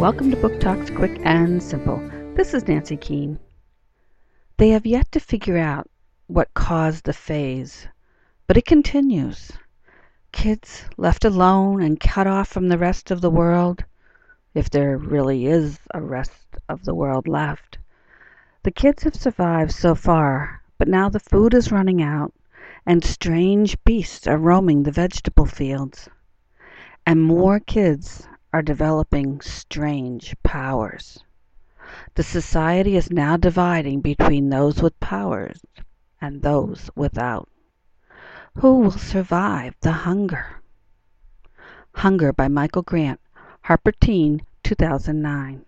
Welcome to Book Talks Quick and Simple. This is Nancy Keane. They have yet to figure out what caused the FAYZ, but it continues. Kids left alone and cut off from the rest of the world, if there really is a rest of the world left. The kids have survived so far, but now the food is running out and strange beasts are roaming the vegetable fields. And more kids are developing strange powers. The society is now dividing between those with powers and those without. Who will survive the hunger? Hunger by Michael Grant, Harper Teen, 2009.